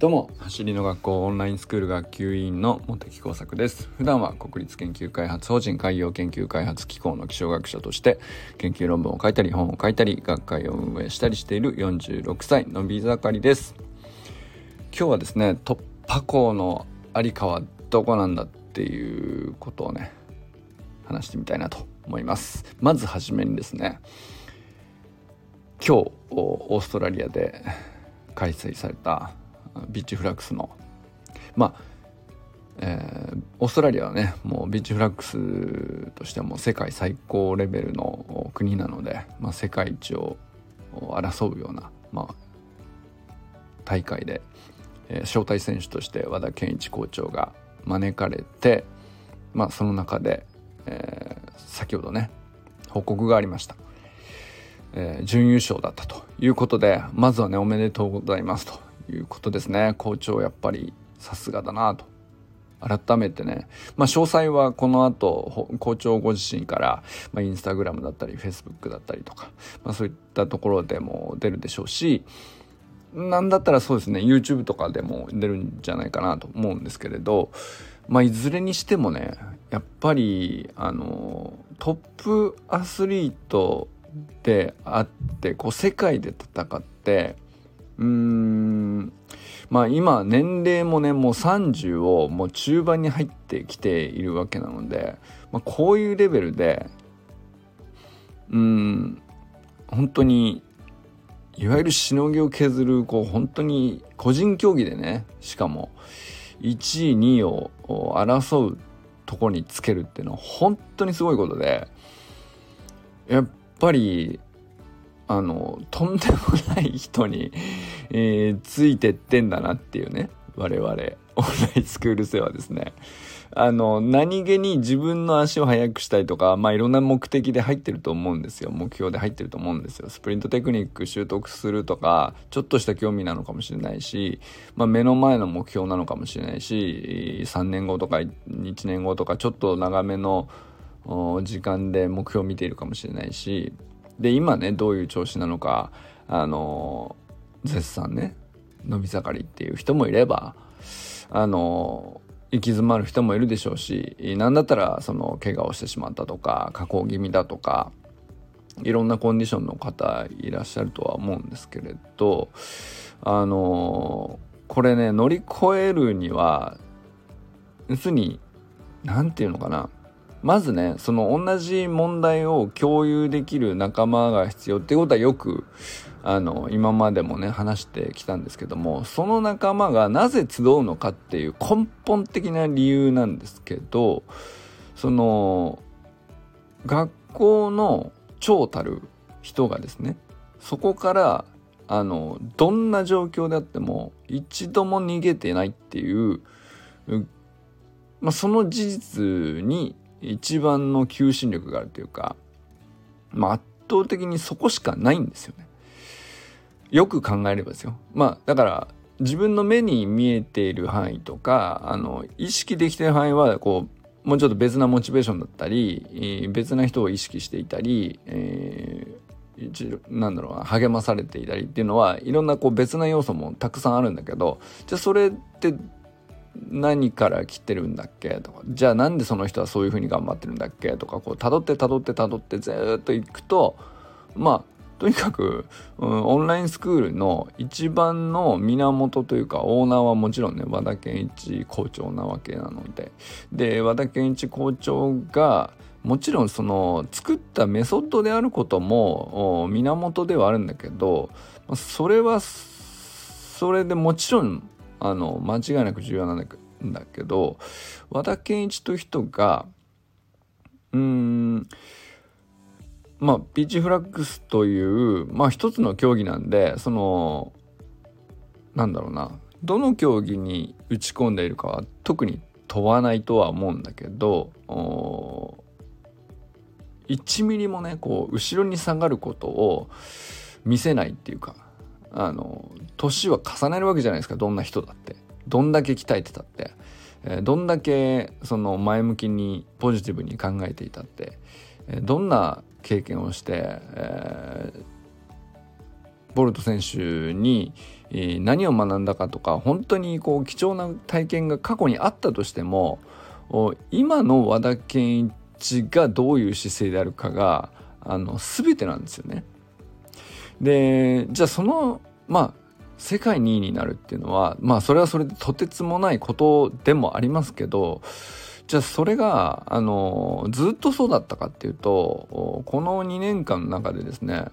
どうも。走りの学校オンラインスクール学級委員の茂木耕作です。普段は国立研究開発法人海洋研究開発機構の気象学者として研究論文を書いたり本を書いたり学会を運営したりしている46歳のび盛りです。今日はですね突破口のありかはどこなんだっていうことをね話してみたいなと思います。まずはじめにですね今日オーストラリアで開催されたビッチフラックスの。まあえー、オーストラリアはねもうビッチフラックスとしても世界最高レベルの国なので、まあ、世界一を争うような、まあ、大会で、えー、招待選手として和田健一校長が招かれて、まあ、その中で、えー、先ほどね報告がありました、え、準優勝だったということでまずはねおめでとうございますということですね。校長やっぱりさすがだなと。改めてね、まあ、詳細はこの後校長ご自身から、まあ、インスタグラムだったりフェイスブックだったりとか、まあ、そういったところでも出るでしょうしなんだったらそうですね YouTube とかでも出るんじゃないかなと思うんですけれど、まあ、いずれにしてもねやっぱりあのトップアスリートであってこう世界で戦ってうーん。まあ今年齢もねもう30をもう中盤に入ってきているわけなので、まあ、こういうレベルでうん。本当にいわゆるしのぎを削るこう本当に個人競技でねしかも1位2位を争うところにつけるっていうのは本当にすごいことでやっぱりあのとんでもない人に、えー、ついてってんだなっていうね我々オンラインスクール生はですね。あの何気に自分の足を速くしたいとかまあいろんな目的で入ってると思うんですよ。目標で入ってると思うんですよ。スプリントテクニック習得するとかちょっとした興味なのかもしれないし、まあ、目の前の目標なのかもしれないし3年後とか1年後とかちょっと長めの時間で目標を見ているかもしれないしで今ねどういう調子なのかあの絶賛ね伸び盛りっていう人もいればあの行き詰まる人もいるでしょうし何だったらその怪我をしてしまったとか加工気味だとかいろんなコンディションの方いらっしゃるとは思うんですけれどあのこれね乗り越えるには要するに何て言うのかなまずねその同じ問題を共有できる仲間が必要ってことはよくあの今までもね話してきたんですけどもその仲間がなぜ集うのかっていう根本的な理由なんですけどその学校の長たる人がですねそこからあのどんな状況であっても一度も逃げてないっていう、まあ、その事実に一番の求心力があるというか、まあ、圧倒的にそこしかないんですよね。よく考えればですよ。まあだから自分の目に見えている範囲とかあの意識できてる範囲はこうもうちょっと別なモチベーションだったり、えー、別な人を意識していたり、えー、なんだろうな励まされていたりっていうのはいろんなこう別な要素もたくさんあるんだけどじゃあそれって何から来てるんだっけ？とか。じゃあなんでその人はそういうふうに頑張ってるんだっけ？とか。こう辿って辿って辿ってずっといくとまあとにかく、うん、オンラインスクールの一番の源というかオーナーはもちろんね和田健一校長なわけなので。で和田健一校長がもちろんその作ったメソッドであることも源ではあるんだけどそれはそれでもちろんあの間違いなく重要なんだけど和田健一という人がうんまあビーチフラッグスというまあ一つの競技なんでそのなんだろうなどの競技に打ち込んでいるかは特に問わないとは思うんだけど1ミリもねこう後ろに下がることを見せないっていうかあの年は重ねるわけじゃないですか。どんな人だって。どんだけ鍛えてたって、えー、どんだけその前向きにポジティブに考えていたって、えー、どんな経験をして、えボルト選手に何を学んだかとか本当にこう貴重な体験が過去にあったとしても今の和田健一がどういう姿勢であるかがあの全てなんですよね。でじゃあそのまあ世界2位になるっていうのはまあそれはそれでとてつもないことでもありますけどじゃあそれがあのずっとそうだったかっていうとこの2年間の中でですね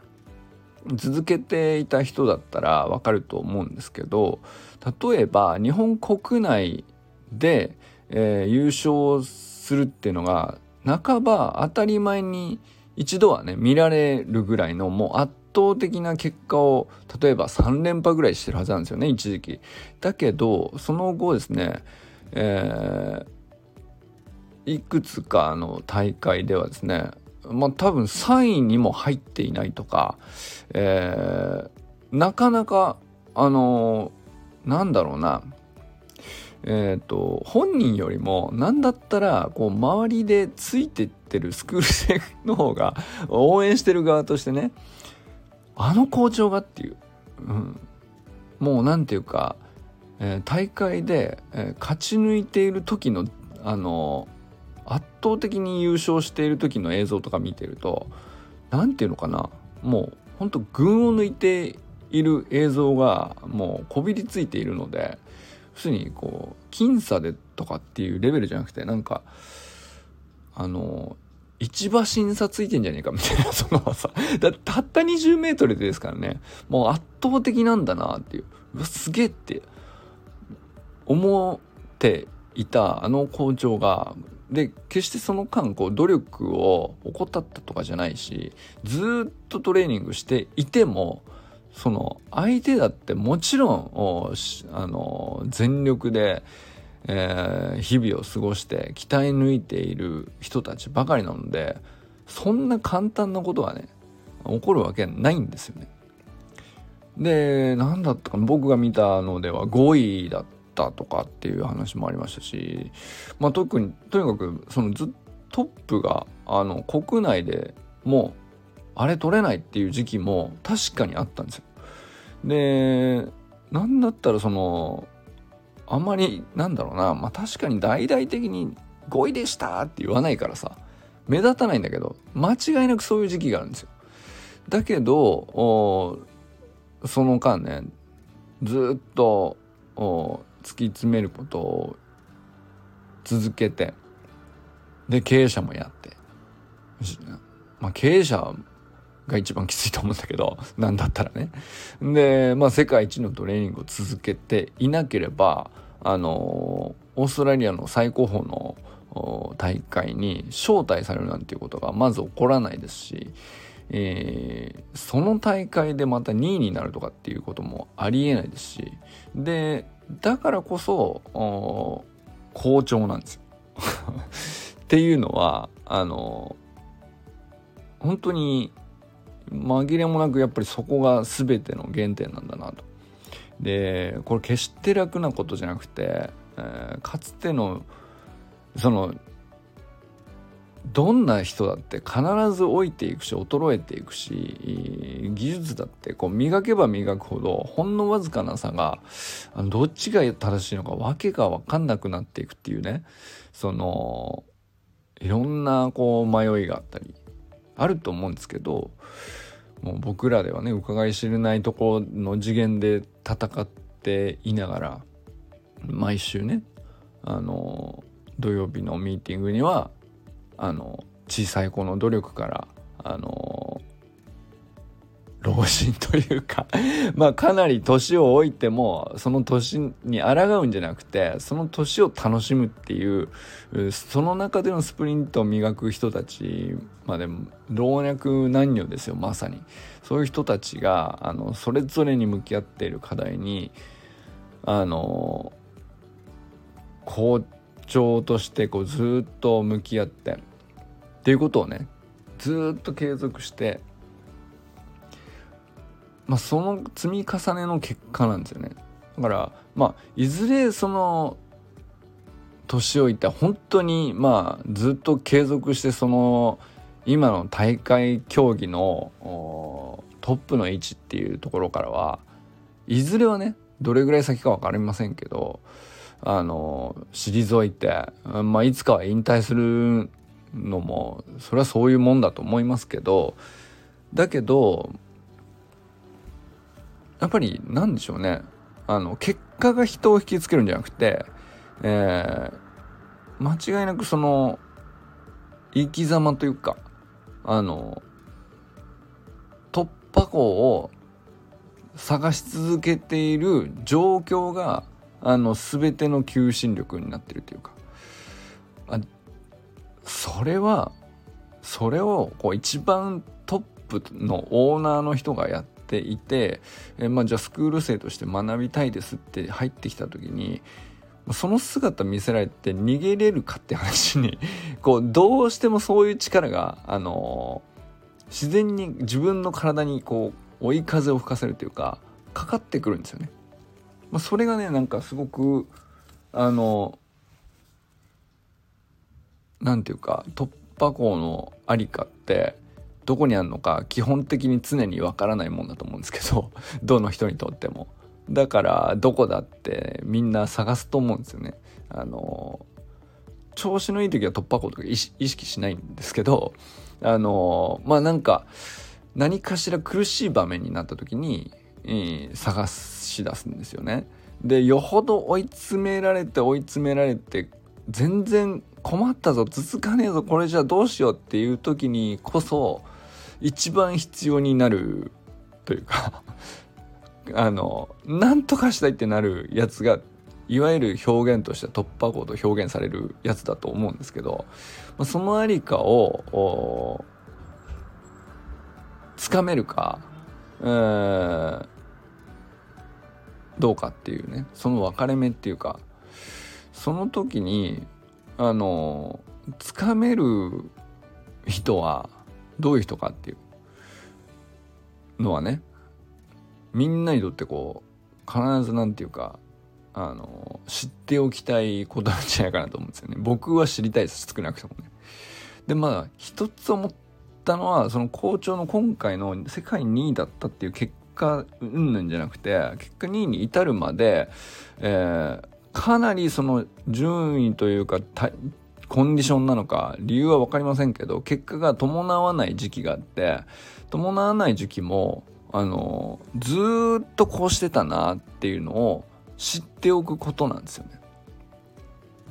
続けていた人だったらわかると思うんですけど例えば日本国内で、えー、優勝するっていうのが半ば当たり前に一度はね見られるぐらいのもう圧倒的な結果を例えば3連覇ぐらいしてるはずなんですよね一時期。だけどその後ですね、えー、いくつかの大会ではですねまあ多分3位にも入っていないとか、えー、なかなかあのー、なんだろうなえっ、ー、と本人よりも何だったらこう周りでついてってるスクール生の方が応援してる側としてねあの校長がっていう、うん、もう何て言うか、えー、大会で、えー、勝ち抜いている時のあの圧倒的に優勝している時の映像とか見てると何て言うのかな。もうほんと群を抜いている映像がもうこびりついているので要するにこう僅差でとかっていうレベルじゃなくてなんかあの市場審査ついてんじゃねえかみたいな そのさだたった20メートルですからね。もう圧倒的なんだなっていう。うわすげえって。思っていたあの校長がで決してその間こう努力を怠ったとかじゃないしずっとトレーニングしていてもその相手だってもちろんあの全力で、えー、日々を過ごして鍛え抜いている人たちばかりなのでそんな簡単なことはね起こるわけないんですよね。で何だったか僕が見たのでは5位だったとかっていう話もありましたし、まあ、特にとにかくそのずトップがあの国内でもうあれ取れないっていう時期も確かにあったんですよ。でなんだったらそのあんまりなんだろうな。まあ確かに大々的に5位でしたって言わないからさ。目立たないんだけど間違いなくそういう時期があるんですよ。だけどその間ねずっと突き詰めることを続けてで経営者もやって。まあ経営者が一番きついと思うんだけど なんだったらねでまあ世界一のトレーニングを続けていなければあのオーストラリアの最高峰の大会に招待されるなんていうことがまず起こらないですし、えー、その大会でまた2位になるとかっていうこともありえないですしでだからこそ好調なんですよ。っていうのはあの本当に紛れもなくやっぱりそこが全ての原点なんだなと。でこれ決して楽なことじゃなくて、えー、かつてのそのどんな人だって必ず老いていくし衰えていくし技術だってこう磨けば磨くほどほんのわずかな差がどっちが正しいのか訳が分かんなくなっていくっていうねそのいろんなこう迷いがあったりあると思うんですけどもう僕らではね伺い知れないところの次元で戦っていながら毎週ねあの土曜日のミーティングにはあの小さい子の努力からあの老人というか まあかなり年を置いてもその年に抗うんじゃなくてその年を楽しむっていうその中でのスプリントを磨く人たちまあでも老若男女ですよまさに。そういう人たちがあのそれぞれに向き合っている課題にあの校長としてこうずっと向き合ってっていうことをねずっと継続してまあ、その積み重ねの結果なんですよね。だからまあいずれその年老いて本当にまあずっと継続してその今の大会競技のトップの位置っていうところからはいずれはねどれぐらい先か分かりませんけどあの退いて、まあ、いつかは引退するのもそれはそういうもんだと思いますけどだけどやっぱり何でしょうね。あの結果が人を引きつけるんじゃなくて、えー、間違いなくその生き様というかあの突破口を探し続けている状況があの全ての求心力になってるというか。あそれはそれをこう一番トップのオーナーの人がやってていて、えまあ、じゃあスクール生として学びたいですって入ってきた時にその姿見せられて逃げれるかって話に こうどうしてもそういう力が、あのー、自然に自分の体にこう追い風を吹かせるというかかかってくるんですよね。まあ、それがねなんかすごくあのなんていうか突破口のありかってどこにあるのか基本的に常にわからないもんだと思うんですけど どの人にとっても。だからどこだってみんな探すと思うんですよね。あの調子のいい時は突破口とか意識しないんですけどあのまあなんか何かしら苦しい場面になった時に、えー、探し出すんですよね。でよほど追い詰められて追い詰められて全然困ったぞ続かねえぞこれじゃあどうしようっていう時にこそ一番必要になるというか あの何とかしたいってなるやつがいわゆる表現として突破口と表現されるやつだと思うんですけどそのありかをつかめるか、えー、どうかっていうねその分かれ目っていうかその時にあのつかめる人はどういう人かっていうのはねみんなにとってこう必ず何て言うかあの知っておきたいことなんじゃないかなと思うんですよね。僕は知りたいです少なくともね。でまあ一つ思ったのはその校長の今回の世界2位だったっていう結果うんぬんじゃなくて結果2位に至るまで、えー、かなりその順位というかコンディションなのか理由は分かりませんけど結果が伴わない時期があって伴わない時期もあのずっとこうしてたなっていうのを知っておくことなんですよね。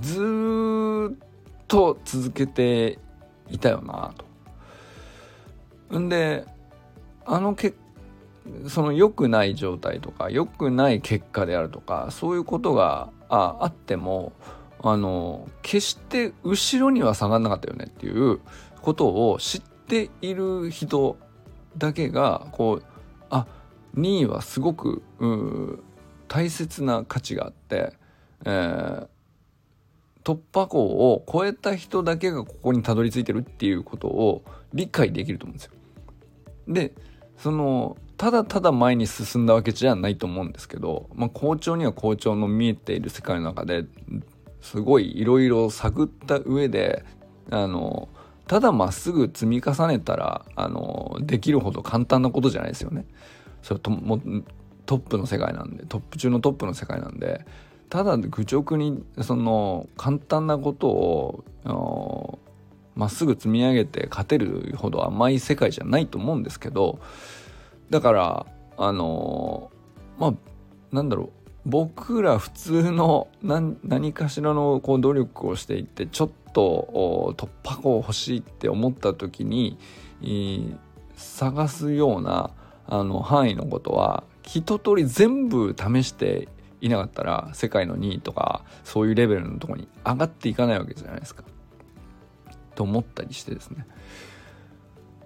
ずっと続けていたよなと。んであの結その良くない状態とか良くない結果であるとかそういうことがああってもあの決して後ろには下がんなかったよねっていうことを知っている人だけがこうあ2位はすごく大切な価値があって、えー、突破口を超えた人だけがここにたどり着いてるっていうことを理解できると思うんですよ。でそのただただ前に進んだわけじゃないと思うんですけど、まあ、校長には校長の見えている世界の中ですごいいろいろ探った上であのただまっすぐ積み重ねたらあのできるほど簡単なことじゃないですよね。それともトップの世界なんでトップ中のトップの世界なんでただ愚直にその簡単なことをまっすぐ積み上げて勝てるほど甘い世界じゃないと思うんですけどだからあのまあなんだろう僕ら普通の何かしらのこう努力をしていってちょっと突破口欲しいって思った時に探すようなあの範囲のことは一通り全部試していなかったら世界の2位とかそういうレベルのとこに上がっていかないわけじゃないですか。と思ったりしてですね。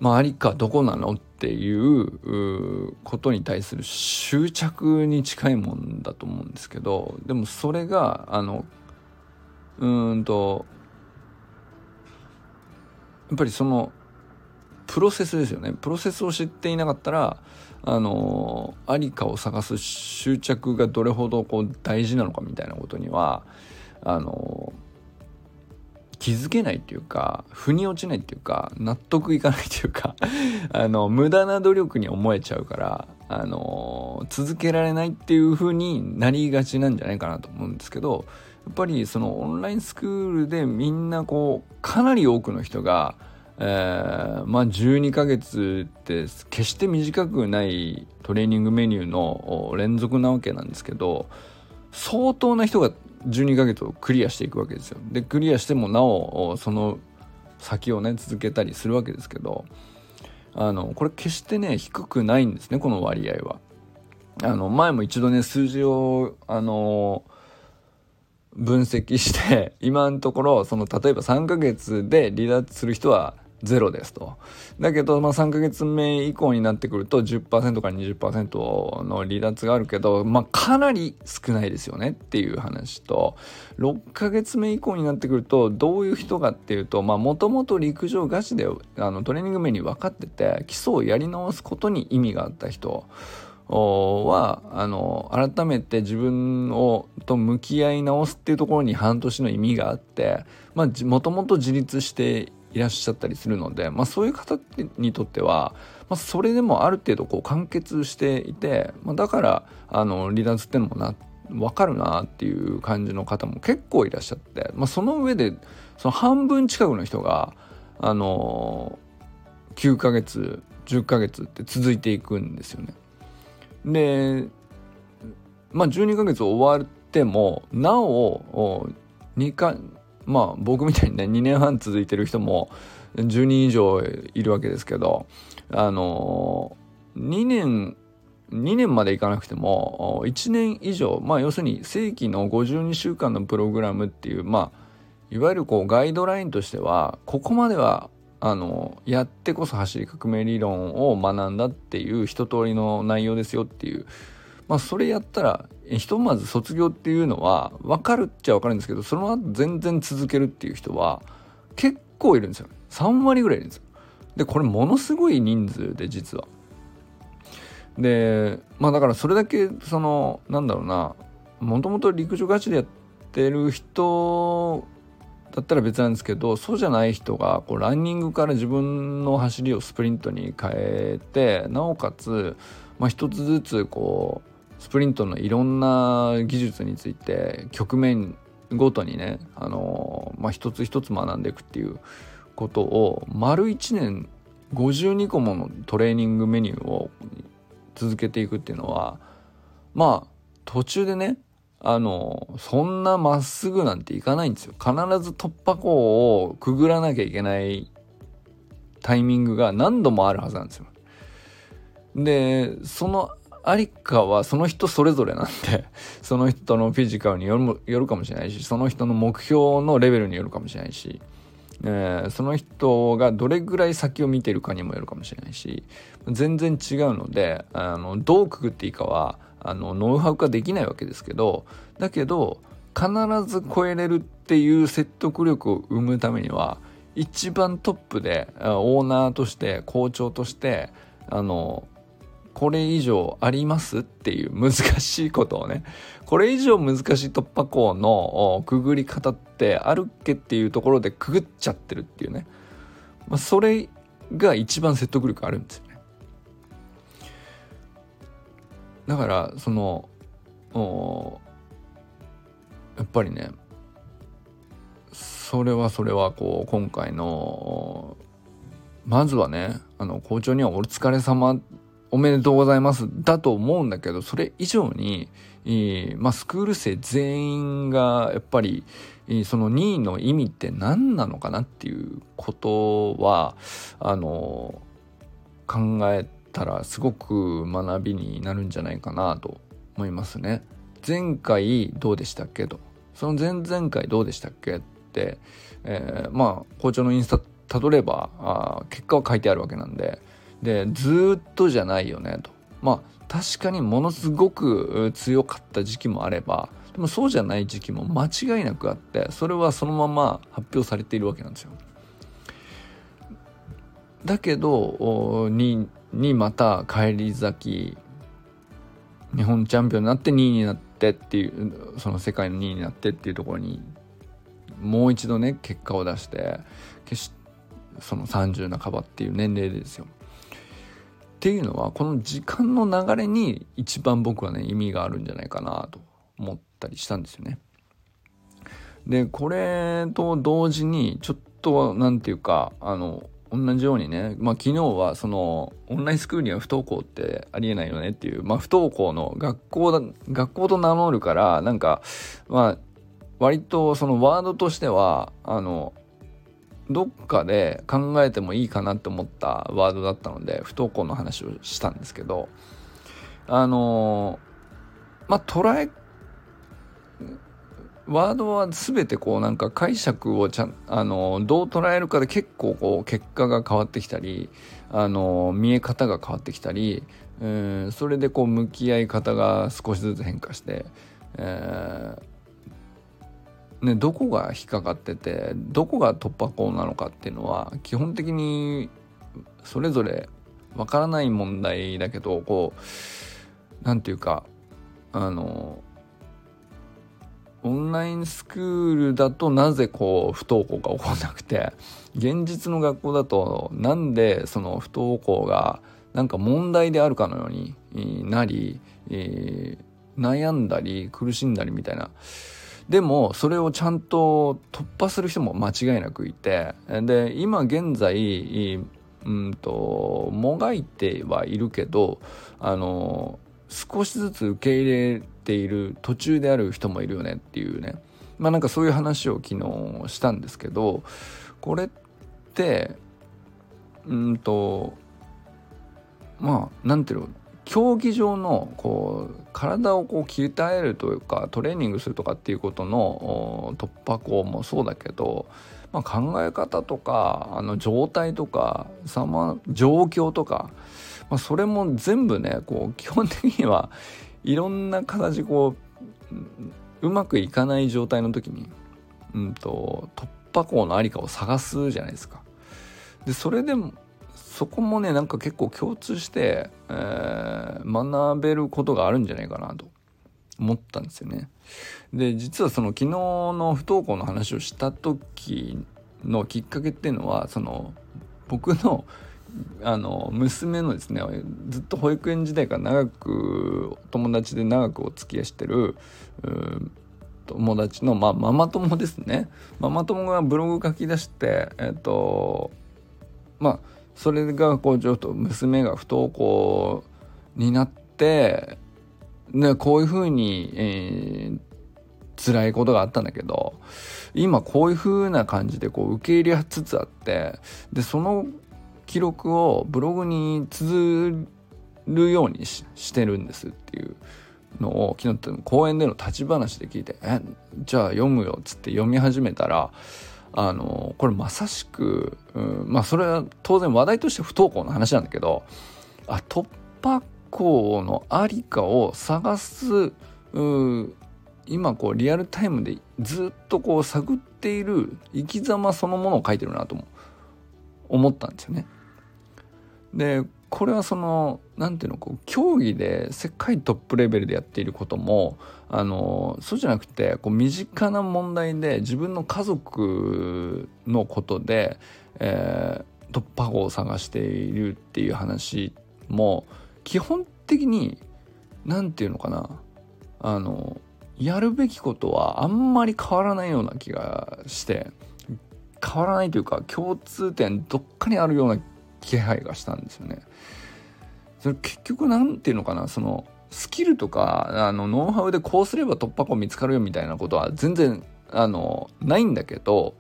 まあありかどこなのっていうことに対する執着に近いもんだと思うんですけどでもそれがあのうんとやっぱりそのプロセスですよね。プロセスを知っていなかったらあのありかを探す執着がどれほどこう大事なのかみたいなことにはあの気づけないっていうか腑に落ちないっていうか納得いかないっていうか あの無駄な努力に思えちゃうからあの続けられないっていう風になりがちなんじゃないかなと思うんですけどやっぱりそのオンラインスクールでみんなこうかなり多くの人が、えー、まあ12ヶ月って決して短くないトレーニングメニューの連続なわけなんですけど相当な人が12ヶ月をクリアしていくわけですよ。でクリアしてもなおその先をね続けたりするわけですけどあのこれ決してね低くないんですねこの割合は。あの前も一度ね数字をあの分析して 今のところその例えば3ヶ月で離脱する人はゼロですと。だけど、まあ、3ヶ月目以降になってくると10%から20%の離脱があるけど、まあ、かなり少ないですよねっていう話と6ヶ月目以降になってくるとどういう人かっていうとまあもともと陸上ガチであのトレーニング目に分かってて基礎をやり直すことに意味があった人はあの改めて自分をと向き合い直すっていうところに半年の意味があってもともと自立していらっしゃったりするので、まあ、そういう方にとっては、まあ、それでもある程度こう完結していて、まあ、だからあの離脱ってのもな分かるなっていう感じの方も結構いらっしゃって、まあ、その上でその半分近くの人があの9ヶ月10ヶ月って続いていくんですよね。でまあ12ヶ月終わってもなお2かまあ僕みたいにね2年半続いてる人も10人以上いるわけですけどあの2年2年までいかなくても1年以上まあ要するに正規の52週間のプログラムっていうまあいわゆるこうガイドラインとしてはここまではあのやってこそ走り革命理論を学んだっていう一通りの内容ですよっていうまあそれやったらひとまず卒業っていうのは分かるっちゃ分かるんですけどその後全然続けるっていう人は結構いるんですよ。3割ぐらいいるんですよ。でこれものすごい人数で実は。でまあだからそれだけそのなんだろうなもともと陸上ガチでやってる人だったら別なんですけどそうじゃない人がこうランニングから自分の走りをスプリントに変えてなおかつ、まあ、一つずつこうスプリントのいろんな技術について局面ごとにね、あのまあ、一つ一つ学んでいくっていうことを丸1年52個ものトレーニングメニューを続けていくっていうのはまあ途中でねあのそんなまっすぐなんていかないんですよ。必ず突破口をくぐらなきゃいけないタイミングが何度もあるはずなんですよ。でそのありかはその人それぞれなんで その人のフィジカルによるよるかもしれないしその人の目標のレベルによるかもしれないし、えー、その人がどれぐらい先を見てるかにもよるかもしれないし全然違うのであのどうくぐっていいかはあのノウハウ化できないわけですけどだけど必ず超えれるっていう説得力を生むためには一番トップでオーナーとして校長としてあのこれ以上ありますっていう難しいことをねこれ以上難しい突破口のくぐり方ってあるっけっていうところでくぐっちゃってるっていうね、まあ、それが一番説得力あるんですよね。だからそのやっぱりねそれはそれはこう今回のまずはねあの校長にはお疲れ様おめでとうございますだと思うんだけどそれ以上に、えまあ、スクール生全員がやっぱりその2位の意味って何なのかなっていうことはあの考えたらすごく学びになるんじゃないかなと思いますね。前回どうでしたっけとその前々回どうでしたっけって、えー、まあ校長のインスタたどればあ結果は書いてあるわけなんででずっとじゃないよねとまあ確かにものすごく強かった時期もあればでもそうじゃない時期も間違いなくあってそれはそのまま発表されているわけなんですよ。だけどににまた返り咲き日本チャンピオンになって2位になってっていうその世界の2位になってっていうところにもう一度ね結果を出して決しその30半ばっていう年齢ですよ。っていうのはこの時間の流れに一番僕はね意味があるんじゃないかなと思ったりしたんですよね。でこれと同時にちょっと何て言うかあの同じようにね、まあ、昨日はそのオンラインスクールには不登校ってありえないよねっていう、まあ、不登校の学校だ学校と名乗るからなんかまあ割とそのワードとしてはあのどっかで考えてもいいかなって思ったワードだったので不登校の話をしたんですけどあのまあ捉えワードは全てこうなんか解釈をちゃんあのどう捉えるかで結構こう結果が変わってきたりあの見え方が変わってきたり、えー、それでこう向き合い方が少しずつ変化して、えー、ね、どこが引っかかっててどこが突破口なのかっていうのは基本的にそれぞれわからない問題だけどこう何て言うかあのオンラインスクールだとなぜこう不登校が起こらなくて現実の学校だとなんでその不登校がなんか問題であるかのようになり、悩んだり苦しんだりみたいなでもそれをちゃんと突破する人も間違いなくいてで今現在うんともがいてはいるけどあの少しずつ受け入れている途中である人もいるよねっていうね。まあなんかそういう話を昨日したんですけどこれってうんとまあなんていうの？競技場のこう体をこう鍛えるというかトレーニングするとかっていうことの突破口もそうだけど、まあ、考え方とかあの状態とかさま状況とか、まあ、それも全部ねこう基本的にはいろんな形こううまくいかない状態の時に、うんと、突破口のありかを探すじゃないですか。でそれでもそこもねなんか結構共通して、えー、学べることがあるんじゃないかなと思ったんですよね。で実はその昨日の不登校の話をした時のきっかけっていうのはその僕のあの娘のですねずっと保育園時代から長く友達で長くお付き合いしてる友達の、まあ、ママ友ですねママ友がブログ書き出してえっ、とまあそれがこうちょっと娘が不登校になってねこういうふうに、えー、辛いことがあったんだけど今こういう風な感じでこう受け入れつつあってでその記録をブログに綴るようにしてるんですっていうのを昨日公園での立ち話で聞いて「えじゃあ読むよ」っつって読み始めたらあのこれまさしく、うん、まあそれは当然話題として不登校の話なんだけどあ突破口のありかを探す今こうリアルタイムでずっとこう探っている生き様そのものを書いてるなと思ったんですよね。でこれはその何ていうのこう競技で世界トップレベルでやっていることもあのそうじゃなくてこう身近な問題で自分の家族のことで、えー、突破口を探しているっていう話も基本的に何て言うのかなあのやるべきことはあんまり変わらないような気がして変わらないというか共通点どっかにあるような気配がしたんですよね。それ結局何て言うのかなそのスキルとかあのノウハウでこうすれば突破口見つかるよみたいなことは全然あのないんだけど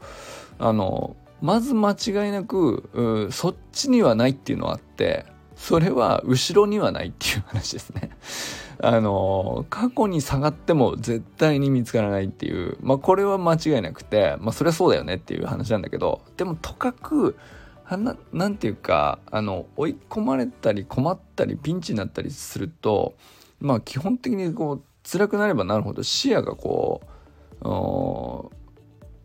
あのまず間違いなくそっちにはないっていうのはあってそれは後ろにはないっていう話ですね。あの過去に下がっても絶対に見つからないっていうまあこれは間違いなくてまあそれはそうだよねっていう話なんだけどでもとかくななんていうかあの追い込まれたり困ったりピンチになったりするとまあ基本的にこう辛くなればなるほど視野がこう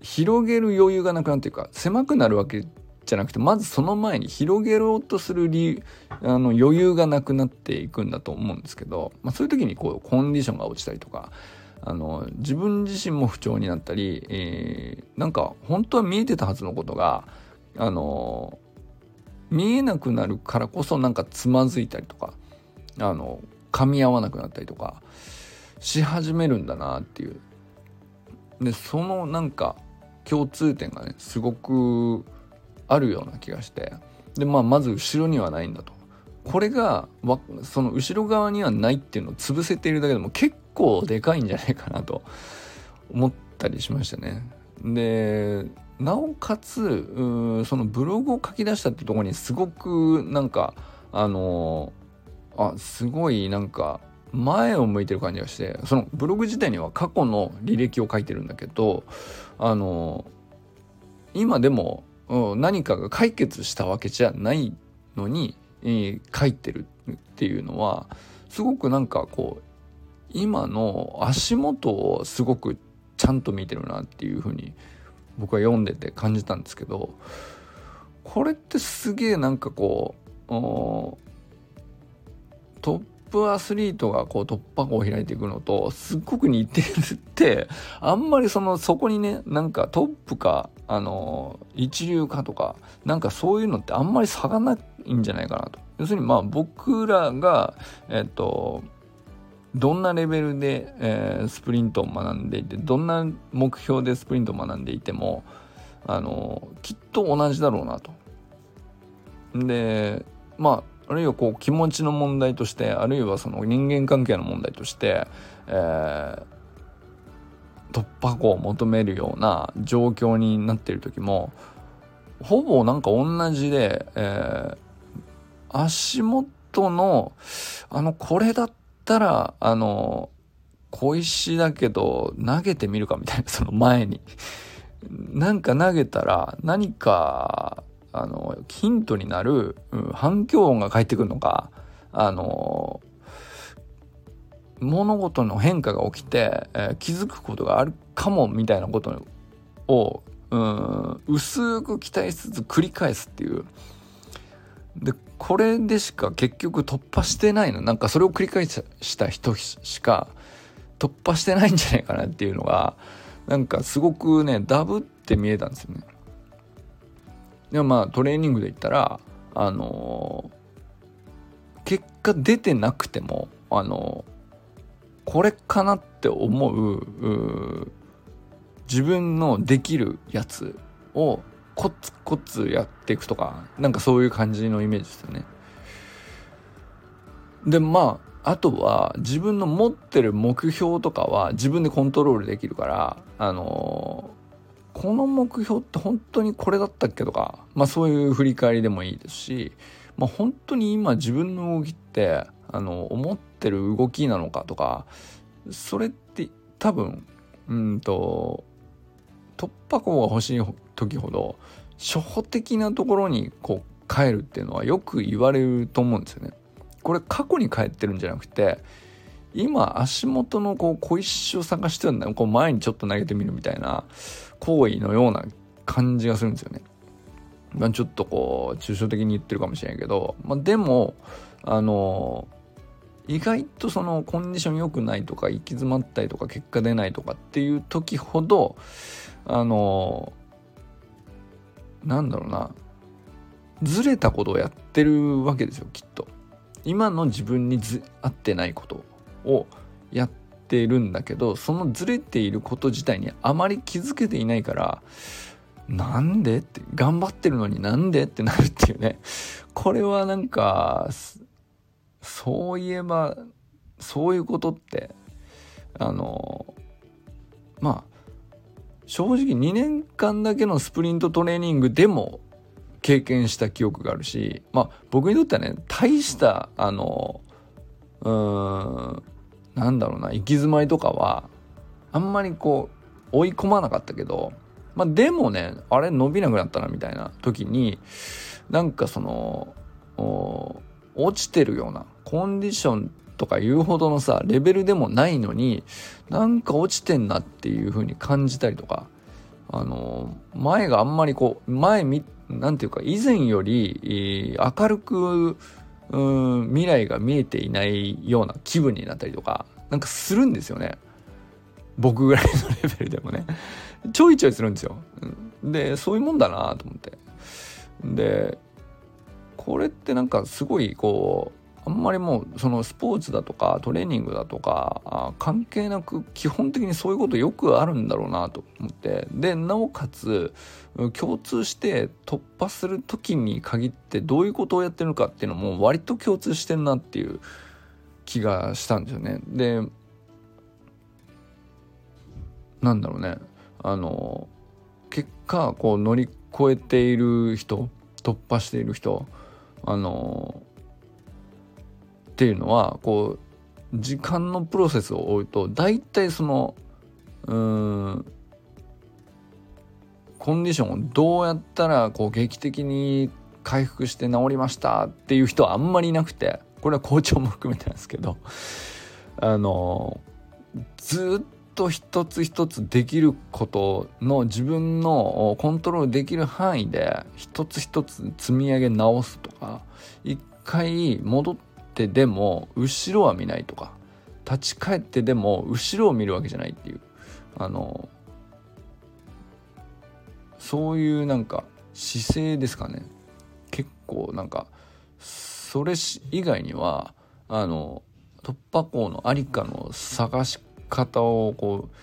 広げる余裕がなくなっていうか狭くなるわけじゃなくてまずその前に広げろうとする理由あの余裕がなくなっていくんだと思うんですけど、まあ、そういう時にこうコンディションが落ちたりとかあの自分自身も不調になったり、えー、なんか本当は見えてたはずのことがあの見えなくなるからこそなんかつまずいたりとかあの噛み合わなくなったりとかし始めるんだなっていう。でそのなんか共通点がねすごくあるような気がして。でまあまず後ろにはないんだと。これがその後ろ側にはないっていうのを潰せているだけでも結構でかいんじゃないかなと思ったりしましたね。でなおかつそのブログを書き出したってとこにすごくなんかあのあすごいなんか前を向いてる感じがしてそのブログ自体には過去の履歴を書いてるんだけどあの今でも何かが解決したわけじゃないのに、えー、書いてるっていうのはすごくなんかこう今の足元をすごくちゃんと見てるなっていうふうに僕は読んでて感じたんですけどこれってすげえなんかこうトップアスリートがこう突破口を開いていくのとすっごく似てるってあんまりそのそこにねなんかトップかあの一流かとかなんかそういうのってあんまり差がないんじゃないかなと要するにまあ僕らがえっとどんなレベルで、えー、スプリントを学んでいてどんな目標でスプリントを学んでいてもあのきっと同じだろうなと。でまああるいはこう気持ちの問題としてあるいはその人間関係の問題として、えー、突破口を求めるような状況になっている時もほぼなんか同じで、えー、足元のあのこれだったらあの小石だけど投げてみるかみたいなその前に。なんか投げたら何かあのヒントになる、うん、反響音が返ってくるのかあの物事の変化が起きて、えー、気づくことがあるかもみたいなことをうん薄く期待しつつ繰り返すっていうでこれでしか結局突破してないのなんかそれを繰り返した人しか突破してないんじゃないかなっていうのがなんかすごくねダブって見えたんですよね。でもまあトレーニングで言ったらあのー、結果出てなくてもあのー、これかなって思う自分のできるやつをコツコツやっていくとかなんかそういう感じのイメージですよね。でまああとは自分の持ってる目標とかは自分でコントロールできるからあの、この目標って本当にこれだったっけとかまあそういう振り返りでもいいですし、まあ、本当に今自分の動きってあの思ってる動きなのかとかそれって多分うんと突破口が欲しい時ほど初歩的なところにこう帰るっていうのはよく言われると思うんですよね。これ過去に帰ってるんじゃなくて今足元のこう小石を探してるんだよこう前にちょっと投げてみるみたいな行為のような感じがするんですよね。まあ、ちょっとこう抽象的に言ってるかもしれないけど、まあ、でもあの意外とそのコンディション良くないとか行き詰まったりとか結果出ないとかっていう時ほどあのなんだろうなずれたことをやってるわけですよきっと。今の自分にず合ってないことをやってているんだけどそのずれていること自体にあまり気づけていないからなんで？って頑張ってるのになんで？ってなるっていうね。これはなんかそういえばそういうことってあのまあ正直2年間だけのスプリントトレーニングでも経験した記憶があるしまあ僕にとってはね大したあのうんなんだろうな行き詰まりとかはあんまりこう追い込まなかったけどまあでもねあれ伸びなくなったなみたいな時になんかその落ちてるようなコンディションとか言うほどのさレベルでもないのになんか落ちてんなっていう風に感じたりとかあの前があんまりこう前みなんていうか以前より明るくうん未来が見えていないような気分になったりとかなんかするんですよね。僕ぐらいのレベルでもねちょいちょいするんですよ。でそういうもんだなと思って。でこれってなんかすごいこうあんまりもうそのスポーツだとかトレーニングだとか関係なく基本的にそういうことよくあるんだろうなと思ってでなおかつ共通して突破する時に限ってどういうことをやってるのかっていうのも割と共通してんなっていう気がしたんですよね。でなんだろうねあの結果こう乗り越えている人突破している人あのっていうのはこう時間のプロセスを追うと大体そのうんコンディションをどうやったらこう劇的に回復して治りましたっていう人はあんまりいなくてこれは校長も含めてなんですけどあのずっと一つ一つできることの自分のコントロールできる範囲で一つ一つ積み上げ直すとか一回戻ってでも後ろは見ないとか立ち返ってでも後ろを見るわけじゃないっていう。あのそういうなんか姿勢ですかね。結構なんかそれ以外にはあの突破口のありかの探し方をこう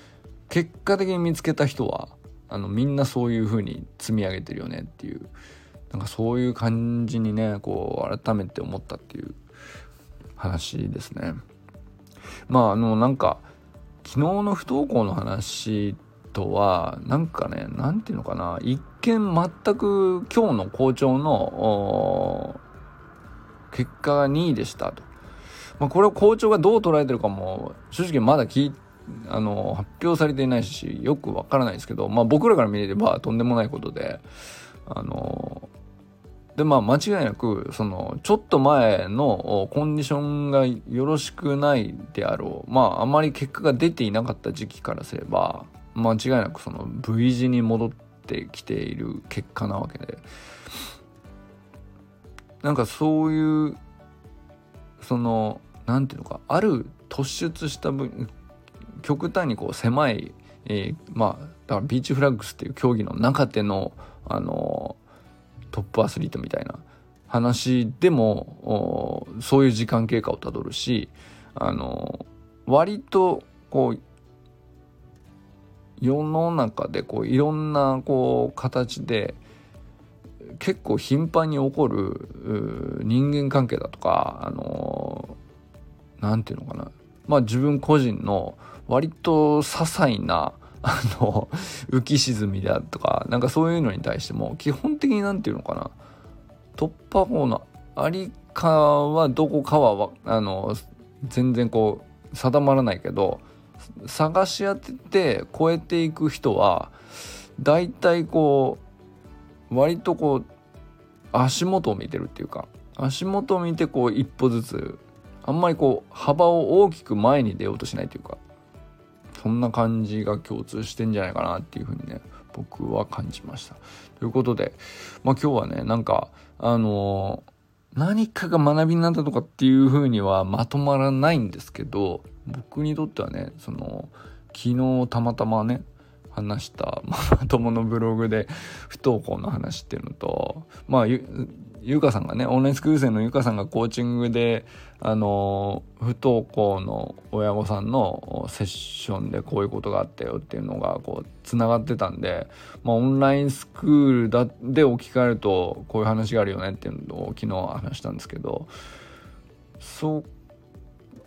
結果的に見つけた人はあのみんなそういう風に積み上げてるよねっていう。なんかそういう感じにねこう改めて思ったっていう。話ですね。まああのなんか昨日の不登校の話とはなんかね何て言うのかな一見全く今日の校長の結果が2位でしたと。まあ、これを校長がどう捉えてるかも正直まだ聞あの発表されていないしよくわからないですけど、まあ、僕らから見ればとんでもないことであのでまあ間違いなくそのちょっと前のコンディションがよろしくないであろう。まああまり結果が出ていなかった時期からすれば間違いなくその V 字に戻ってきている結果なわけで。なんかそういうその何ていうのかある突出した分極端にこう狭い、えー、まあだからビーチフラッグスっていう競技の中でのあのトップアスリートみたいな話でもそういう時間経過をたどるしあの割とこう世の中でこういろんなこう形で結構頻繁に起こる人間関係だとかあの何て言うのかな。まあ自分個人の割と些細なあの浮き沈みであるとかなんかそういうのに対しても基本的に何て言うのかな。突破口のありかはどこかはあの全然こう定まらないけど探し当てて超えていく人は大体こう割とこう足元を見てるっていうか足元を見てこう一歩ずつあんまりこう幅を大きく前に出ようとしないというか。そんな感じが共通してんじゃないかなっていうふうにね僕は感じました。ということで、まあ、今日はねなんかあのー、何かが学びになったとかっていうふうにはまとまらないんですけど僕にとってはねその昨日たまたまね話したママ友のブログで不登校の話っていうのとまあゆかさんがねオンラインスクール生のゆかさんがコーチングであの不登校の親御さんのセッションでこういうことがあったよっていうのがこうつながってたんで、まあ、オンラインスクールだで置き換えるとこういう話があるよねっていうのを昨日話したんですけどそう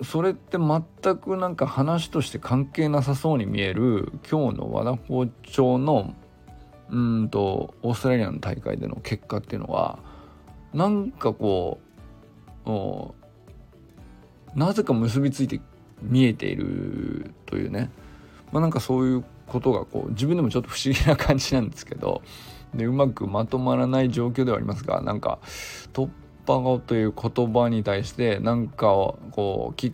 それって全くなんか話として関係なさそうに見える今日の和田校長のうんとオーストラリアの大会での結果っていうのはなんかこうなぜか結びついて見えているというね、まあ、なんかそういうことがこう自分でもちょっと不思議な感じなんですけど。でうまくまとまらない状況ではありますがなんか突破語という言葉に対して何かこう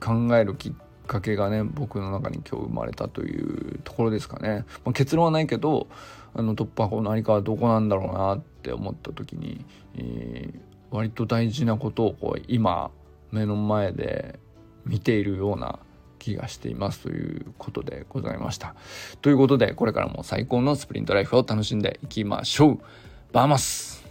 考えるきっかけがね僕の中に今日生まれたというところですかね、まあ、結論はないけどあの突破口のありかはどこなんだろうなっって思った時に、えー、割と大事なことをこう今目の前で見ているような気がしていますということでございました。ということでこれからも最高のスプリントライフを楽しんでいきましょう。バーマス